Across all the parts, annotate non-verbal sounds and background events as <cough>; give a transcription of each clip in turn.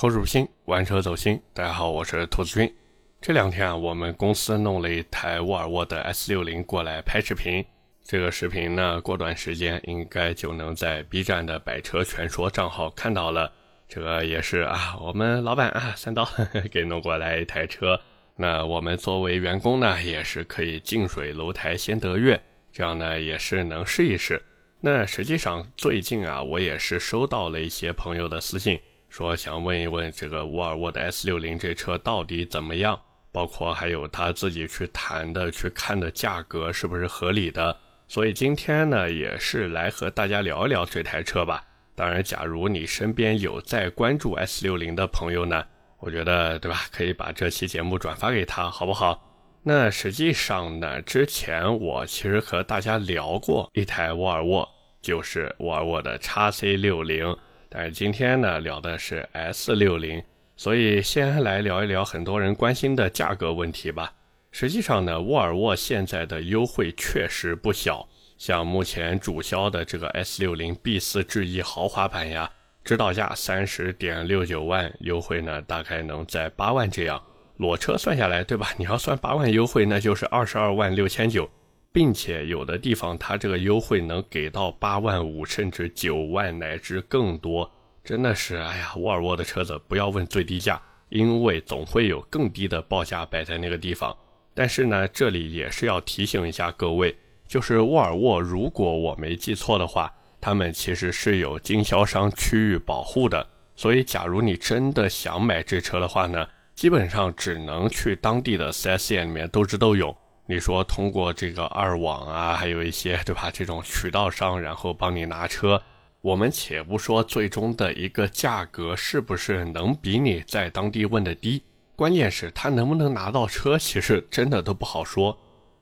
口入心，玩车走心。大家好，我是兔子君。这两天啊，我们公司弄了一台沃尔沃的 S60 过来拍视频。这个视频呢，过段时间应该就能在 B 站的百车全说账号看到了。这个也是啊，我们老板啊，三刀 <laughs> 给弄过来一台车。那我们作为员工呢，也是可以近水楼台先得月，这样呢也是能试一试。那实际上最近啊，我也是收到了一些朋友的私信。说想问一问这个沃尔沃的 S60 这车到底怎么样？包括还有他自己去谈的、去看的价格是不是合理的？所以今天呢，也是来和大家聊一聊这台车吧。当然，假如你身边有在关注 S60 的朋友呢，我觉得对吧？可以把这期节目转发给他，好不好？那实际上呢，之前我其实和大家聊过一台沃尔沃，就是沃尔沃的 x C60。但是今天呢，聊的是 S 六零，所以先来聊一聊很多人关心的价格问题吧。实际上呢，沃尔沃现在的优惠确实不小，像目前主销的这个 S 六零 B 四智逸豪华版呀，指导价三十点六九万，优惠呢大概能在八万这样，裸车算下来，对吧？你要算八万优惠，那就是二十二万六千九。并且有的地方它这个优惠能给到八万五，甚至九万乃至更多，真的是哎呀，沃尔沃的车子不要问最低价，因为总会有更低的报价摆在那个地方。但是呢，这里也是要提醒一下各位，就是沃尔沃，如果我没记错的话，他们其实是有经销商区域保护的，所以假如你真的想买这车的话呢，基本上只能去当地的 4S 店里面斗智斗勇。你说通过这个二网啊，还有一些对吧？这种渠道商，然后帮你拿车，我们且不说最终的一个价格是不是能比你在当地问的低，关键是他能不能拿到车，其实真的都不好说。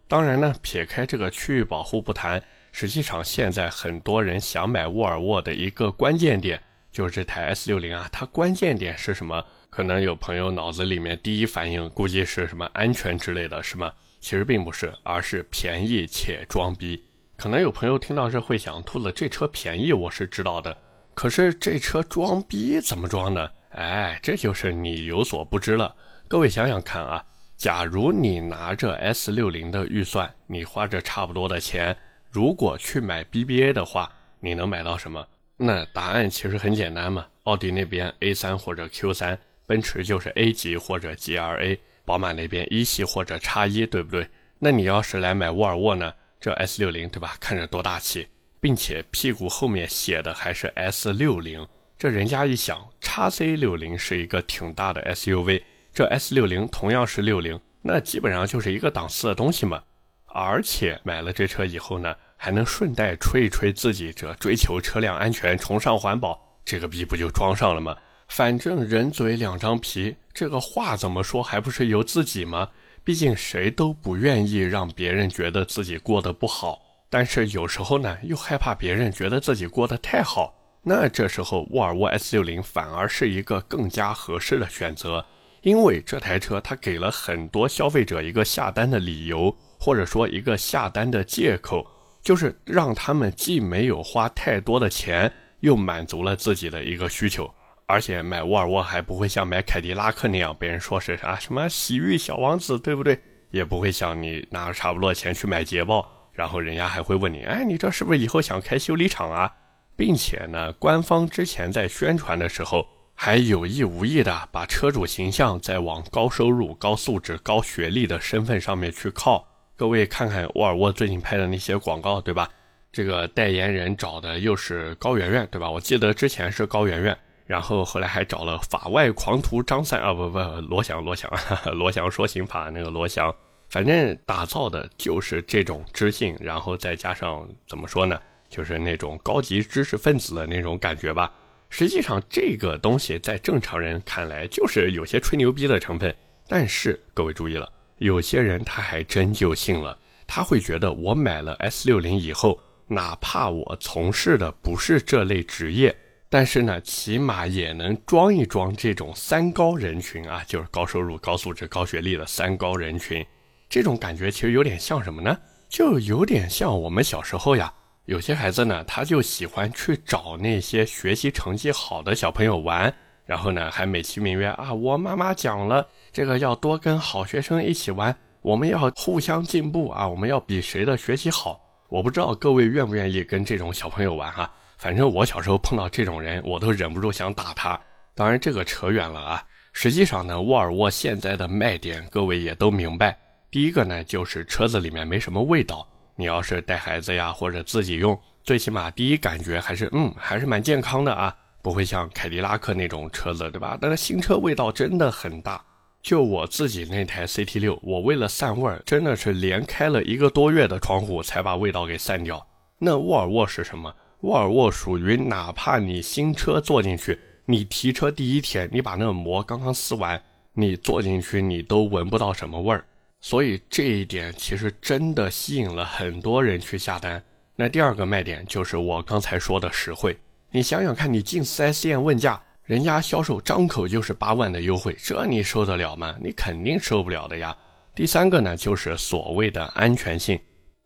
当然呢，撇开这个区域保护不谈，实际上现在很多人想买沃尔沃的一个关键点就是这台 S60 啊，它关键点是什么？可能有朋友脑子里面第一反应估计是什么安全之类的，是吗？其实并不是，而是便宜且装逼。可能有朋友听到这会想，兔子这车便宜我是知道的，可是这车装逼怎么装呢？哎，这就是你有所不知了。各位想想看啊，假如你拿着 S 六零的预算，你花着差不多的钱，如果去买 BBA 的话，你能买到什么？那答案其实很简单嘛，奥迪那边 A 三或者 Q 三，奔驰就是 A 级或者 GLA。宝马那边一系或者叉一，对不对？那你要是来买沃尔沃呢？这 S 六零对吧？看着多大气，并且屁股后面写的还是 S 六零，这人家一想，叉 C 六零是一个挺大的 SUV，这 S 六零同样是六零，那基本上就是一个档次的东西嘛。而且买了这车以后呢，还能顺带吹一吹自己这追求车辆安全、崇尚环保，这个逼不就装上了吗？反正人嘴两张皮，这个话怎么说还不是由自己吗？毕竟谁都不愿意让别人觉得自己过得不好，但是有时候呢又害怕别人觉得自己过得太好。那这时候沃尔沃 S60 反而是一个更加合适的选择，因为这台车它给了很多消费者一个下单的理由，或者说一个下单的借口，就是让他们既没有花太多的钱，又满足了自己的一个需求。而且买沃尔沃还不会像买凯迪拉克那样被人说是啥什么洗浴小王子，对不对？也不会像你拿着差不多钱去买捷豹，然后人家还会问你，哎，你这是不是以后想开修理厂啊？并且呢，官方之前在宣传的时候，还有意无意的把车主形象在往高收入、高素质、高学历的身份上面去靠。各位看看沃尔沃最近拍的那些广告，对吧？这个代言人找的又是高圆圆，对吧？我记得之前是高圆圆。然后后来还找了法外狂徒张三啊，不不，罗翔罗翔，<laughs> 罗翔说刑法那个罗翔，反正打造的就是这种知性，然后再加上怎么说呢，就是那种高级知识分子的那种感觉吧。实际上这个东西在正常人看来就是有些吹牛逼的成分，但是各位注意了，有些人他还真就信了，他会觉得我买了 S 六零以后，哪怕我从事的不是这类职业。但是呢，起码也能装一装这种三高人群啊，就是高收入、高素质、高学历的三高人群。这种感觉其实有点像什么呢？就有点像我们小时候呀，有些孩子呢，他就喜欢去找那些学习成绩好的小朋友玩，然后呢还美其名曰啊，我妈妈讲了，这个要多跟好学生一起玩，我们要互相进步啊，我们要比谁的学习好。我不知道各位愿不愿意跟这种小朋友玩哈，反正我小时候碰到这种人，我都忍不住想打他。当然这个扯远了啊。实际上呢，沃尔沃现在的卖点，各位也都明白。第一个呢，就是车子里面没什么味道。你要是带孩子呀，或者自己用，最起码第一感觉还是，嗯，还是蛮健康的啊，不会像凯迪拉克那种车子，对吧？但是新车味道真的很大。就我自己那台 CT 六，我为了散味儿，真的是连开了一个多月的窗户才把味道给散掉。那沃尔沃是什么？沃尔沃属于哪怕你新车坐进去。你提车第一天，你把那个膜刚刚撕完，你坐进去你都闻不到什么味儿，所以这一点其实真的吸引了很多人去下单。那第二个卖点就是我刚才说的实惠，你想想看，你进 4S 店问价，人家销售张口就是八万的优惠，这你受得了吗？你肯定受不了的呀。第三个呢，就是所谓的安全性，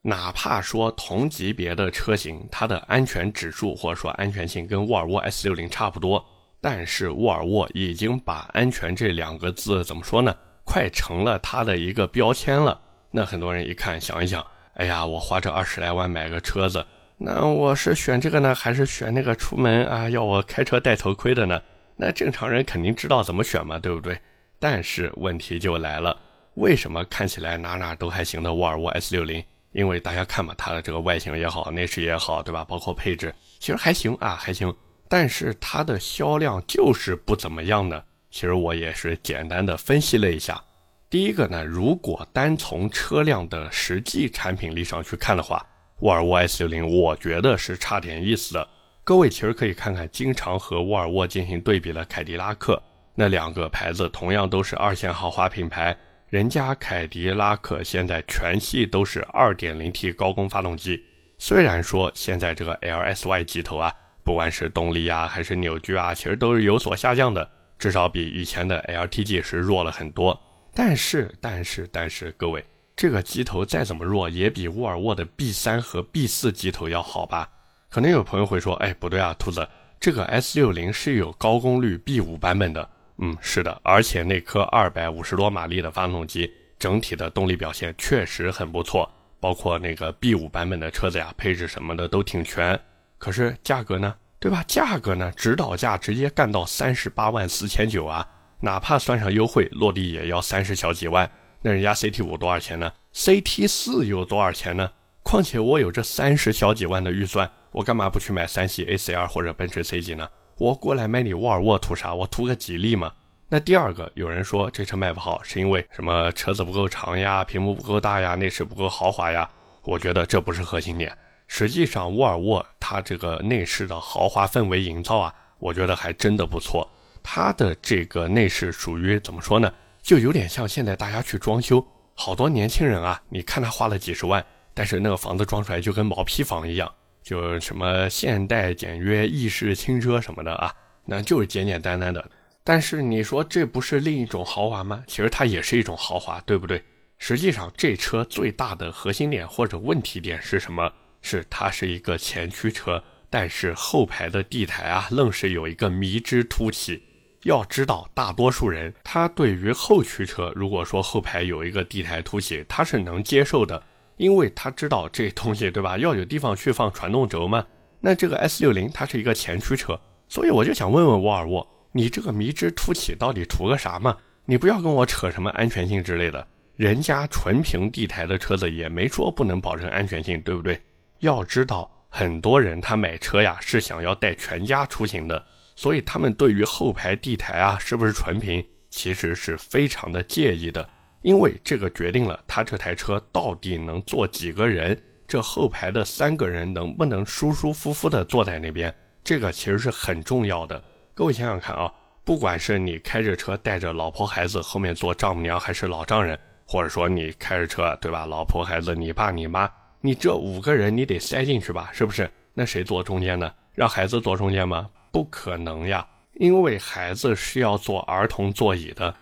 哪怕说同级别的车型，它的安全指数或者说安全性跟沃尔沃 S60 差不多。但是沃尔沃已经把“安全”这两个字怎么说呢？快成了它的一个标签了。那很多人一看，想一想，哎呀，我花这二十来万买个车子，那我是选这个呢，还是选那个出门啊要我开车戴头盔的呢？那正常人肯定知道怎么选嘛，对不对？但是问题就来了，为什么看起来哪哪都还行的沃尔沃 S60？因为大家看嘛，它的这个外形也好，内饰也好，对吧？包括配置，其实还行啊，还行。但是它的销量就是不怎么样呢。其实我也是简单的分析了一下。第一个呢，如果单从车辆的实际产品力上去看的话，沃尔沃 S60 我觉得是差点意思的。各位其实可以看看经常和沃尔沃进行对比的凯迪拉克，那两个牌子同样都是二线豪华品牌，人家凯迪拉克现在全系都是 2.0T 高功发动机，虽然说现在这个 LSY 机头啊。不管是动力啊，还是扭矩啊，其实都是有所下降的，至少比以前的 LTG 是弱了很多。但是，但是，但是，各位，这个机头再怎么弱，也比沃尔沃的 B3 和 B4 机头要好吧？可能有朋友会说，哎，不对啊，兔子，这个 S60 是有高功率 B5 版本的。嗯，是的，而且那颗二百五十多马力的发动机，整体的动力表现确实很不错，包括那个 B5 版本的车子呀，配置什么的都挺全。可是价格呢，对吧？价格呢，指导价直接干到三十八万四千九啊！哪怕算上优惠，落地也要三十小几万。那人家 CT 五多少钱呢？CT 四有多少钱呢？况且我有这三十小几万的预算，我干嘛不去买三系 A C R 或者奔驰 C 级呢？我过来买你沃尔沃图啥？我图个吉利嘛。那第二个，有人说这车卖不好是因为什么？车子不够长呀，屏幕不够大呀，内饰不够豪华呀？我觉得这不是核心点。实际上，沃尔沃它这个内饰的豪华氛围营造啊，我觉得还真的不错。它的这个内饰属于怎么说呢？就有点像现在大家去装修，好多年轻人啊，你看他花了几十万，但是那个房子装出来就跟毛坯房一样，就什么现代简约、意式轻奢什么的啊，那就是简简单单的。但是你说这不是另一种豪华吗？其实它也是一种豪华，对不对？实际上这车最大的核心点或者问题点是什么？是它是一个前驱车，但是后排的地台啊，愣是有一个迷之凸起。要知道，大多数人他对于后驱车，如果说后排有一个地台凸起，他是能接受的，因为他知道这东西对吧，要有地方去放传动轴嘛。那这个 S60 它是一个前驱车，所以我就想问问沃尔沃，你这个迷之凸起到底图个啥嘛？你不要跟我扯什么安全性之类的，人家纯平地台的车子也没说不能保证安全性，对不对？要知道，很多人他买车呀是想要带全家出行的，所以他们对于后排地台啊是不是纯平，其实是非常的介意的，因为这个决定了他这台车到底能坐几个人，这后排的三个人能不能舒舒服服的坐在那边，这个其实是很重要的。各位想想看啊，不管是你开着车带着老婆孩子后面坐丈母娘还是老丈人，或者说你开着车对吧，老婆孩子你爸你妈。你这五个人你得塞进去吧，是不是？那谁坐中间呢？让孩子坐中间吗？不可能呀，因为孩子是要坐儿童座椅的。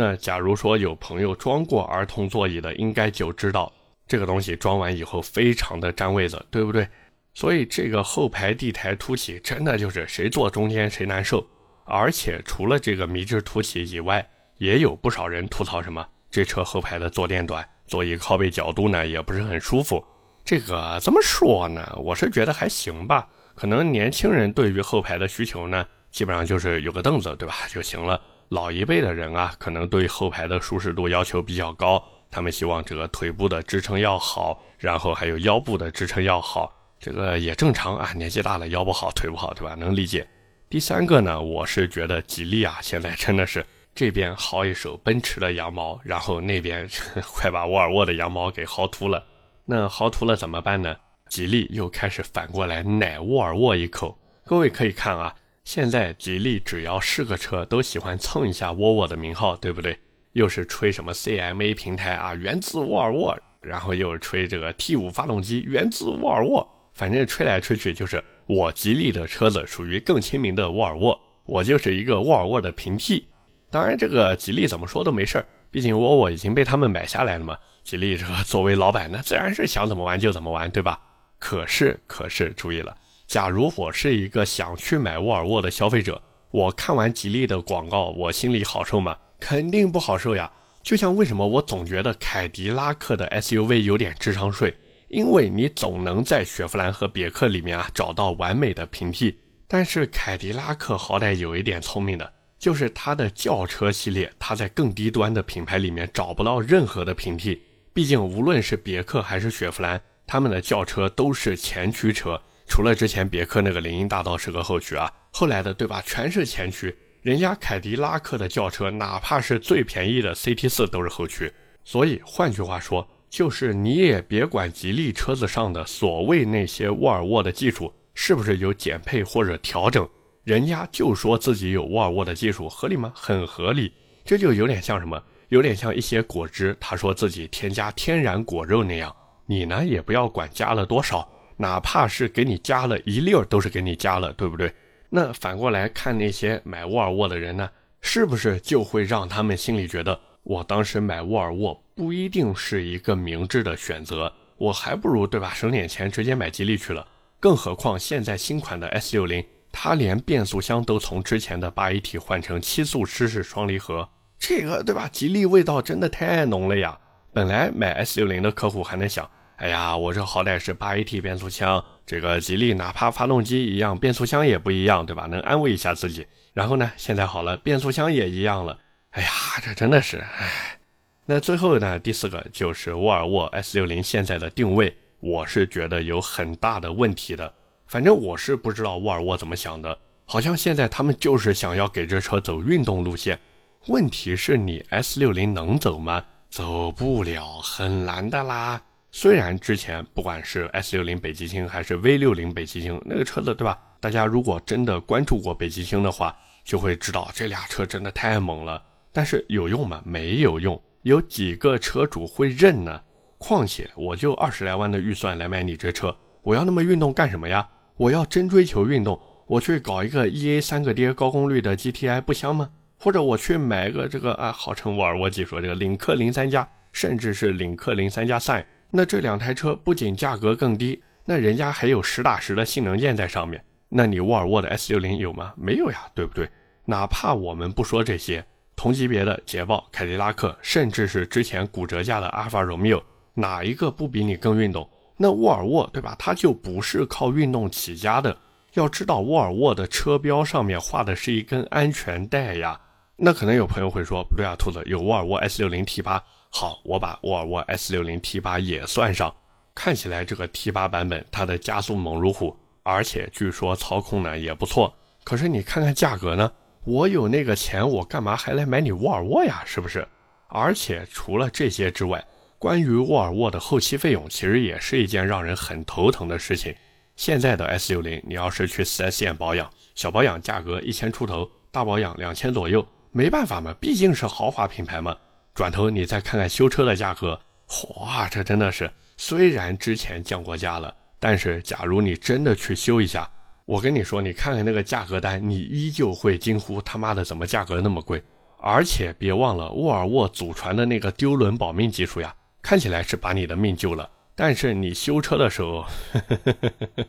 那假如说有朋友装过儿童座椅的，应该就知道这个东西装完以后非常的占位子，对不对？所以这个后排地台凸起真的就是谁坐中间谁难受。而且除了这个迷之凸起以外，也有不少人吐槽什么这车后排的坐垫短，座椅靠背角度呢也不是很舒服。这个怎么说呢？我是觉得还行吧。可能年轻人对于后排的需求呢，基本上就是有个凳子，对吧就行了。老一辈的人啊，可能对后排的舒适度要求比较高，他们希望这个腿部的支撑要好，然后还有腰部的支撑要好。这个也正常啊，年纪大了腰不好腿不好，对吧？能理解。第三个呢，我是觉得吉利啊，现在真的是这边薅一手奔驰的羊毛，然后那边 <laughs> 快把沃尔沃的羊毛给薅秃了。那薅秃了怎么办呢？吉利又开始反过来奶沃尔沃一口。各位可以看啊，现在吉利只要是个车，都喜欢蹭一下沃尔沃的名号，对不对？又是吹什么 CMA 平台啊，源自沃尔沃，然后又吹这个 T5 发动机源自沃尔沃，反正吹来吹去就是我吉利的车子属于更亲民的沃尔沃，我就是一个沃尔沃的平替。当然，这个吉利怎么说都没事儿，毕竟沃尔沃已经被他们买下来了嘛。吉利这个作为老板，那自然是想怎么玩就怎么玩，对吧？可是，可是，注意了，假如我是一个想去买沃尔沃的消费者，我看完吉利的广告，我心里好受吗？肯定不好受呀。就像为什么我总觉得凯迪拉克的 SUV 有点智商税，因为你总能在雪佛兰和别克里面啊找到完美的平替，但是凯迪拉克好歹有一点聪明的，就是它的轿车系列，它在更低端的品牌里面找不到任何的平替。毕竟，无论是别克还是雪佛兰，他们的轿车都是前驱车。除了之前别克那个林荫大道是个后驱啊，后来的对吧，全是前驱。人家凯迪拉克的轿车，哪怕是最便宜的 CT 四都是后驱。所以换句话说，就是你也别管吉利车子上的所谓那些沃尔沃的技术是不是有减配或者调整，人家就说自己有沃尔沃的技术，合理吗？很合理。这就有点像什么？有点像一些果汁，他说自己添加天然果肉那样，你呢也不要管加了多少，哪怕是给你加了一粒儿，都是给你加了，对不对？那反过来看那些买沃尔沃的人呢，是不是就会让他们心里觉得，我当时买沃尔沃不一定是一个明智的选择，我还不如对吧，省点钱直接买吉利去了。更何况现在新款的 S 六零，它连变速箱都从之前的八 AT 换成七速湿式双离合。这个对吧？吉利味道真的太浓了呀！本来买 S 六零的客户还能想，哎呀，我这好歹是八 AT 变速箱，这个吉利哪怕发动机一样，变速箱也不一样，对吧？能安慰一下自己。然后呢，现在好了，变速箱也一样了。哎呀，这真的是，哎。那最后呢，第四个就是沃尔沃 S 六零现在的定位，我是觉得有很大的问题的。反正我是不知道沃尔沃怎么想的，好像现在他们就是想要给这车走运动路线。问题是你 S 六零能走吗？走不了，很难的啦。虽然之前不管是 S 六零北极星还是 V 六零北极星那个车子，对吧？大家如果真的关注过北极星的话，就会知道这俩车真的太猛了。但是有用吗？没有用。有几个车主会认呢？况且我就二十来万的预算来买你这车，我要那么运动干什么呀？我要真追求运动，我去搞一个 E A 三个跌高功率的 G T I 不香吗？或者我去买个这个啊，号称沃尔沃技术这个领克零三加，甚至是领克零三加 Sign，那这两台车不仅价格更低，那人家还有实打实的性能键在上面。那你沃尔沃的 S 六零有吗？没有呀，对不对？哪怕我们不说这些，同级别的捷豹、凯迪拉克，甚至是之前骨折价的阿尔法罗密欧，哪一个不比你更运动？那沃尔沃对吧？它就不是靠运动起家的。要知道，沃尔沃的车标上面画的是一根安全带呀。那可能有朋友会说，不对啊，兔子有沃尔沃 S60 T8，好，我把沃尔沃 S60 T8 也算上。看起来这个 T8 版本它的加速猛如虎，而且据说操控呢也不错。可是你看看价格呢，我有那个钱，我干嘛还来买你沃尔沃呀？是不是？而且除了这些之外，关于沃尔沃的后期费用，其实也是一件让人很头疼的事情。现在的 S60，你要是去 4S 店保养，小保养价格一千出头，大保养两千左右。没办法嘛，毕竟是豪华品牌嘛。转头你再看看修车的价格，哇，这真的是虽然之前降过价了，但是假如你真的去修一下，我跟你说，你看看那个价格单，你依旧会惊呼他妈的怎么价格那么贵？而且别忘了沃尔沃祖传的那个丢轮保命技术呀，看起来是把你的命救了，但是你修车的时候，呵呵呵呵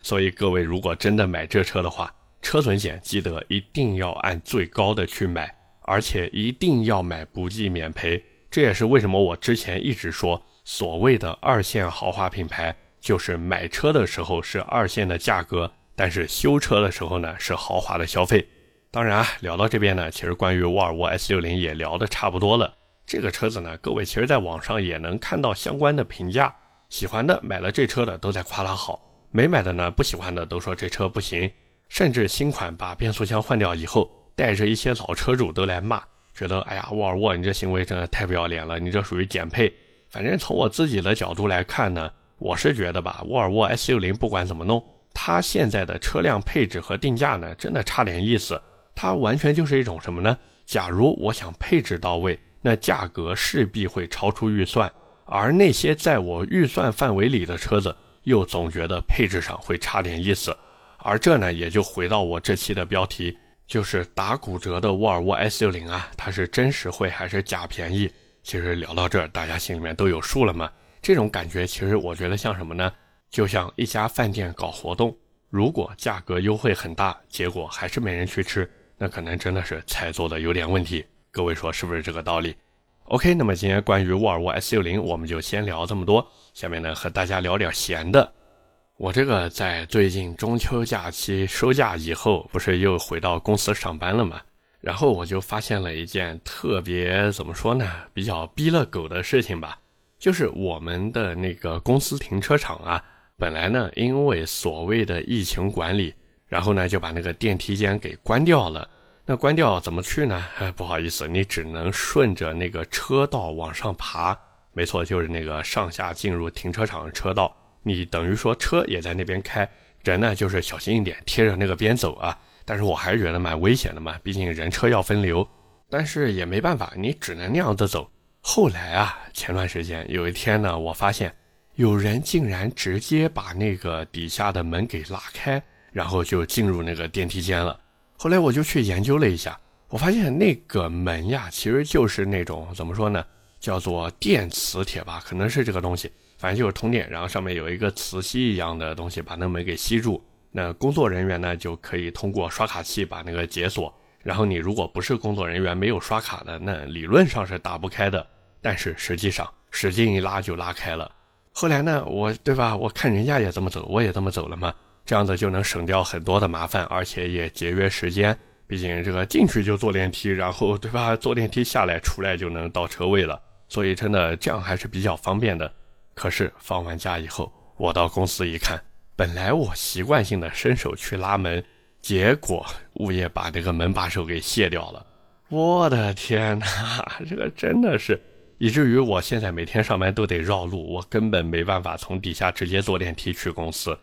所以各位如果真的买这车的话。车损险记得一定要按最高的去买，而且一定要买不计免赔。这也是为什么我之前一直说，所谓的二线豪华品牌，就是买车的时候是二线的价格，但是修车的时候呢是豪华的消费。当然啊，聊到这边呢，其实关于沃尔沃 S60 也聊得差不多了。这个车子呢，各位其实在网上也能看到相关的评价，喜欢的买了这车的都在夸它好，没买的呢不喜欢的都说这车不行。甚至新款把变速箱换掉以后，带着一些老车主都来骂，觉得哎呀，沃尔沃你这行为真的太不要脸了，你这属于减配。反正从我自己的角度来看呢，我是觉得吧，沃尔沃 S60 不管怎么弄，它现在的车辆配置和定价呢，真的差点意思。它完全就是一种什么呢？假如我想配置到位，那价格势必会超出预算，而那些在我预算范围里的车子，又总觉得配置上会差点意思。而这呢，也就回到我这期的标题，就是打骨折的沃尔沃 S60 啊，它是真实惠还是假便宜？其实聊到这儿，大家心里面都有数了嘛。这种感觉，其实我觉得像什么呢？就像一家饭店搞活动，如果价格优惠很大，结果还是没人去吃，那可能真的是菜做的有点问题。各位说是不是这个道理？OK，那么今天关于沃尔沃 S60，我们就先聊这么多。下面呢，和大家聊点闲的。我这个在最近中秋假期收假以后，不是又回到公司上班了吗？然后我就发现了一件特别怎么说呢，比较逼了狗的事情吧，就是我们的那个公司停车场啊，本来呢因为所谓的疫情管理，然后呢就把那个电梯间给关掉了。那关掉怎么去呢？哎，不好意思，你只能顺着那个车道往上爬。没错，就是那个上下进入停车场的车道。你等于说车也在那边开，人呢就是小心一点，贴着那个边走啊。但是我还是觉得蛮危险的嘛，毕竟人车要分流。但是也没办法，你只能那样子走。后来啊，前段时间有一天呢，我发现有人竟然直接把那个底下的门给拉开，然后就进入那个电梯间了。后来我就去研究了一下，我发现那个门呀，其实就是那种怎么说呢，叫做电磁铁吧，可能是这个东西。反正就是通电，然后上面有一个磁吸一样的东西把那门给吸住。那工作人员呢就可以通过刷卡器把那个解锁。然后你如果不是工作人员，没有刷卡的，那理论上是打不开的。但是实际上使劲一拉就拉开了。后来呢，我对吧？我看人家也这么走，我也这么走了嘛。这样子就能省掉很多的麻烦，而且也节约时间。毕竟这个进去就坐电梯，然后对吧？坐电梯下来出来就能到车位了。所以真的这样还是比较方便的。可是放完假以后，我到公司一看，本来我习惯性的伸手去拉门，结果物业把这个门把手给卸掉了。我的天哪，这个真的是，以至于我现在每天上班都得绕路，我根本没办法从底下直接坐电梯去公司。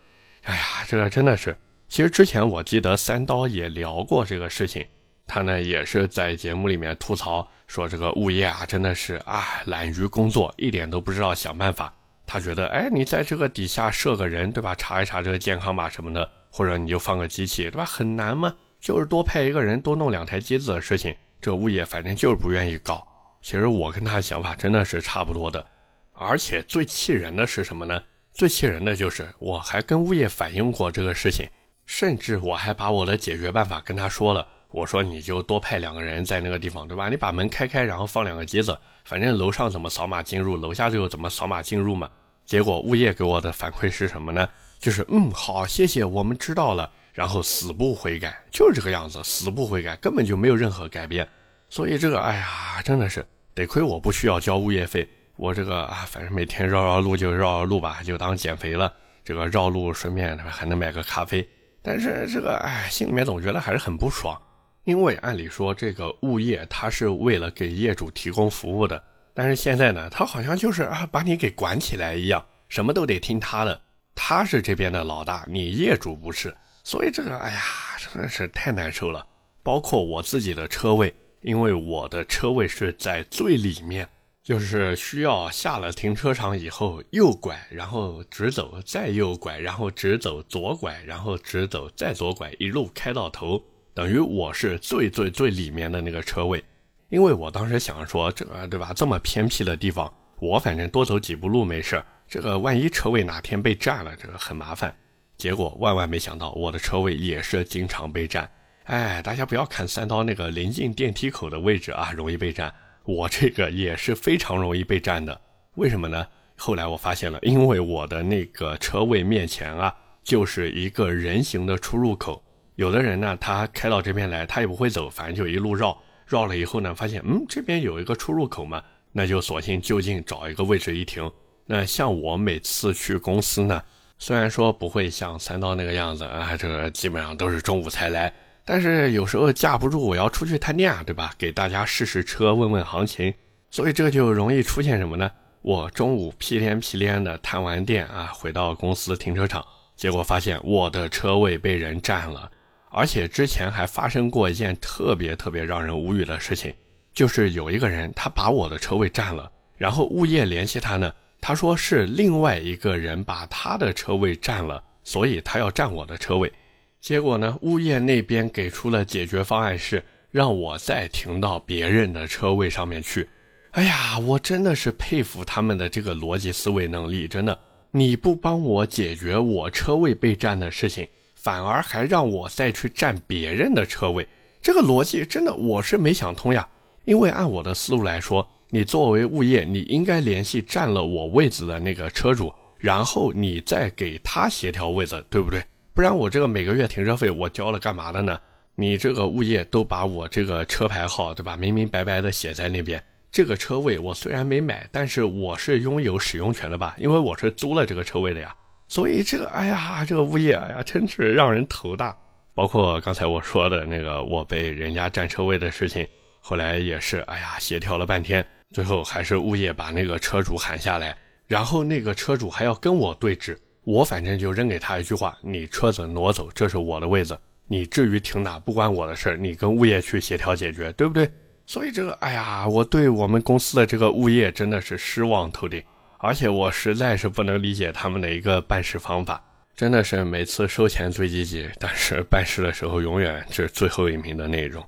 哎呀，这个真的是，其实之前我记得三刀也聊过这个事情，他呢也是在节目里面吐槽说，这个物业啊真的是啊懒于工作，一点都不知道想办法。他觉得，哎，你在这个底下设个人，对吧？查一查这个健康码什么的，或者你就放个机器，对吧？很难吗？就是多派一个人，多弄两台机子的事情。这物业反正就是不愿意搞。其实我跟他想法真的是差不多的。而且最气人的是什么呢？最气人的就是我还跟物业反映过这个事情，甚至我还把我的解决办法跟他说了。我说你就多派两个人在那个地方，对吧？你把门开开，然后放两个机子。反正楼上怎么扫码进入，楼下就怎么扫码进入嘛。结果物业给我的反馈是什么呢？就是嗯好，谢谢，我们知道了，然后死不悔改，就是这个样子，死不悔改，根本就没有任何改变。所以这个，哎呀，真的是得亏我不需要交物业费，我这个啊，反正每天绕绕路就绕绕路吧，就当减肥了。这个绕路顺便还能买个咖啡，但是这个哎，心里面总觉得还是很不爽。因为按理说，这个物业它是为了给业主提供服务的，但是现在呢，他好像就是啊，把你给管起来一样，什么都得听他的，他是这边的老大，你业主不是，所以这个哎呀，真的是太难受了。包括我自己的车位，因为我的车位是在最里面，就是需要下了停车场以后右拐，然后直走，再右拐，然后直走，左拐，然后直走，再左拐，一路开到头。等于我是最最最里面的那个车位，因为我当时想说，这个对吧？这么偏僻的地方，我反正多走几步路没事这个万一车位哪天被占了，这个很麻烦。结果万万没想到，我的车位也是经常被占。哎，大家不要看三刀那个临近电梯口的位置啊，容易被占，我这个也是非常容易被占的。为什么呢？后来我发现了，因为我的那个车位面前啊，就是一个人行的出入口。有的人呢，他开到这边来，他也不会走，反正就一路绕。绕了以后呢，发现嗯，这边有一个出入口嘛，那就索性就近找一个位置一停。那像我每次去公司呢，虽然说不会像三刀那个样子啊，这个基本上都是中午才来，但是有时候架不住我要出去探店啊，对吧？给大家试试车，问问行情，所以这就容易出现什么呢？我中午屁颠屁颠的探完店啊，回到公司停车场，结果发现我的车位被人占了，而且之前还发生过一件特别特别让人无语的事情，就是有一个人他把我的车位占了，然后物业联系他呢，他说是另外一个人把他的车位占了，所以他要占我的车位。结果呢，物业那边给出了解决方案是让我再停到别人的车位上面去。哎呀，我真的是佩服他们的这个逻辑思维能力，真的。你不帮我解决我车位被占的事情，反而还让我再去占别人的车位，这个逻辑真的我是没想通呀。因为按我的思路来说，你作为物业，你应该联系占了我位子的那个车主，然后你再给他协调位子，对不对？不然我这个每个月停车费我交了干嘛的呢？你这个物业都把我这个车牌号，对吧？明明白白的写在那边。这个车位我虽然没买，但是我是拥有使用权的吧？因为我是租了这个车位的呀。所以这个，哎呀，这个物业，哎呀，真是让人头大。包括刚才我说的那个我被人家占车位的事情，后来也是，哎呀，协调了半天，最后还是物业把那个车主喊下来，然后那个车主还要跟我对峙。我反正就扔给他一句话：你车子挪走，这是我的位子，你至于停哪不关我的事你跟物业去协调解决，对不对？所以这个，哎呀，我对我们公司的这个物业真的是失望透顶，而且我实在是不能理解他们的一个办事方法，真的是每次收钱最积极，但是办事的时候永远是最后一名的那种。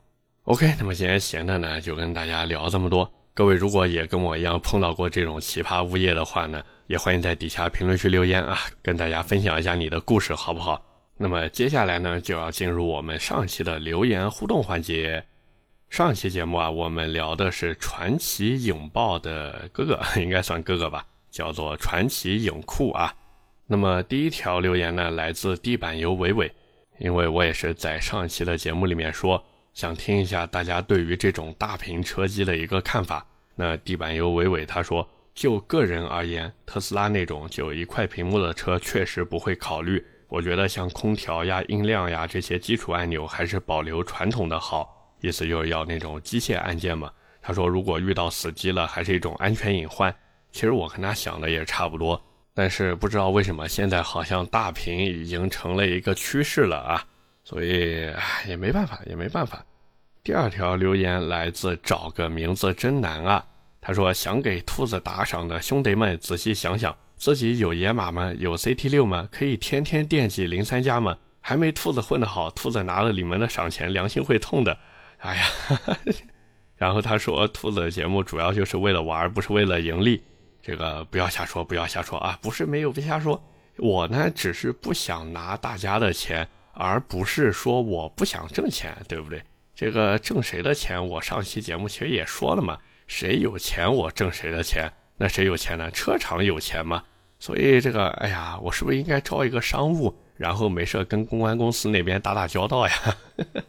OK，那么今天闲的呢，就跟大家聊这么多。各位如果也跟我一样碰到过这种奇葩物业的话呢，也欢迎在底下评论区留言啊，跟大家分享一下你的故事，好不好？那么接下来呢，就要进入我们上期的留言互动环节。上期节目啊，我们聊的是传奇影报的哥哥，应该算哥哥吧，叫做传奇影库啊。那么第一条留言呢，来自地板油伟伟，因为我也是在上一期的节目里面说，想听一下大家对于这种大屏车机的一个看法。那地板油伟伟他说，就个人而言，特斯拉那种就一块屏幕的车确实不会考虑。我觉得像空调呀、音量呀这些基础按钮，还是保留传统的好。意思就是要那种机械按键嘛。他说，如果遇到死机了，还是一种安全隐患。其实我跟他想的也差不多，但是不知道为什么现在好像大屏已经成了一个趋势了啊，所以也没办法，也没办法。第二条留言来自找个名字真难啊。他说，想给兔子打赏的兄弟们仔细想想，自己有野马吗？有 CT 六吗？可以天天惦记零三加吗？还没兔子混得好，兔子拿了你们的赏钱，良心会痛的。哎呀，<laughs> 然后他说，兔子的节目主要就是为了玩，不是为了盈利。这个不要瞎说，不要瞎说啊！不是没有别瞎说，我呢只是不想拿大家的钱，而不是说我不想挣钱，对不对？这个挣谁的钱，我上期节目其实也说了嘛，谁有钱我挣谁的钱。那谁有钱呢？车厂有钱嘛。所以这个，哎呀，我是不是应该招一个商务，然后没事跟公关公司那边打打交道呀？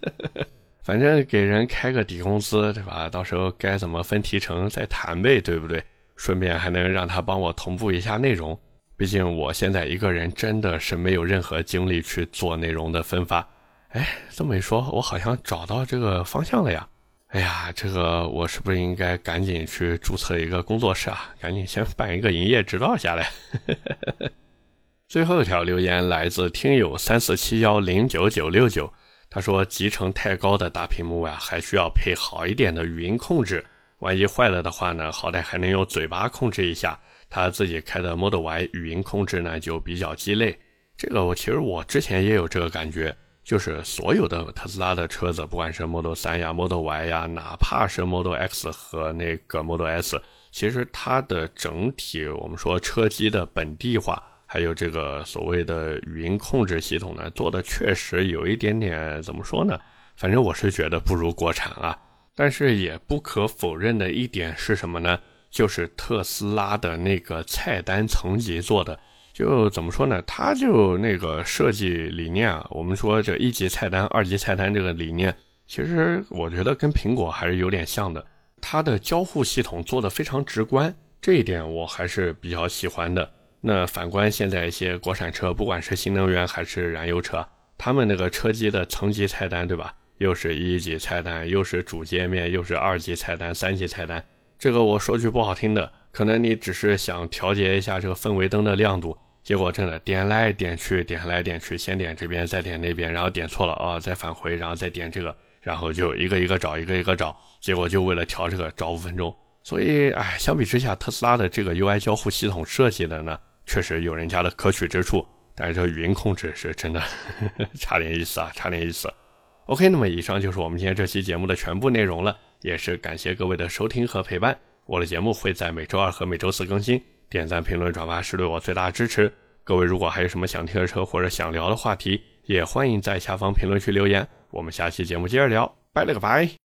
<laughs> 反正给人开个底工资，对吧？到时候该怎么分提成再谈呗，对不对？顺便还能让他帮我同步一下内容。毕竟我现在一个人真的是没有任何精力去做内容的分发。哎，这么一说，我好像找到这个方向了呀！哎呀，这个我是不是应该赶紧去注册一个工作室啊？赶紧先办一个营业执照下来。<laughs> 最后一条留言来自听友三四七幺零九九六九。他说，集成太高的大屏幕啊，还需要配好一点的语音控制。万一坏了的话呢，好歹还能用嘴巴控制一下。他自己开的 Model Y 语音控制呢，就比较鸡肋。这个我其实我之前也有这个感觉，就是所有的特斯拉的车子，不管是 Model 3呀、Model Y 呀，哪怕是 Model X 和那个 Model S，其实它的整体我们说车机的本地化还有这个所谓的语音控制系统呢，做的确实有一点点怎么说呢？反正我是觉得不如国产啊。但是也不可否认的一点是什么呢？就是特斯拉的那个菜单层级做的，就怎么说呢？它就那个设计理念啊，我们说这一级菜单、二级菜单这个理念，其实我觉得跟苹果还是有点像的。它的交互系统做的非常直观，这一点我还是比较喜欢的。那反观现在一些国产车，不管是新能源还是燃油车，他们那个车机的层级菜单，对吧？又是一级菜单，又是主界面，又是二级菜单、三级菜单。这个我说句不好听的，可能你只是想调节一下这个氛围灯的亮度，结果真的点来点去，点来点去，先点这边，再点那边，然后点错了啊，再返回，然后再点这个，然后就一个一个找，一个一个找，结果就为了调这个找五分钟。所以，哎，相比之下，特斯拉的这个 UI 交互系统设计的呢，确实有人家的可取之处，但是这语音控制是真的 <laughs> 差点意思啊，差点意思。OK，那么以上就是我们今天这期节目的全部内容了，也是感谢各位的收听和陪伴。我的节目会在每周二和每周四更新，点赞、评论、转发是对我最大的支持。各位如果还有什么想听的车或者想聊的话题，也欢迎在下方评论区留言。我们下期节目接着聊，拜了个拜。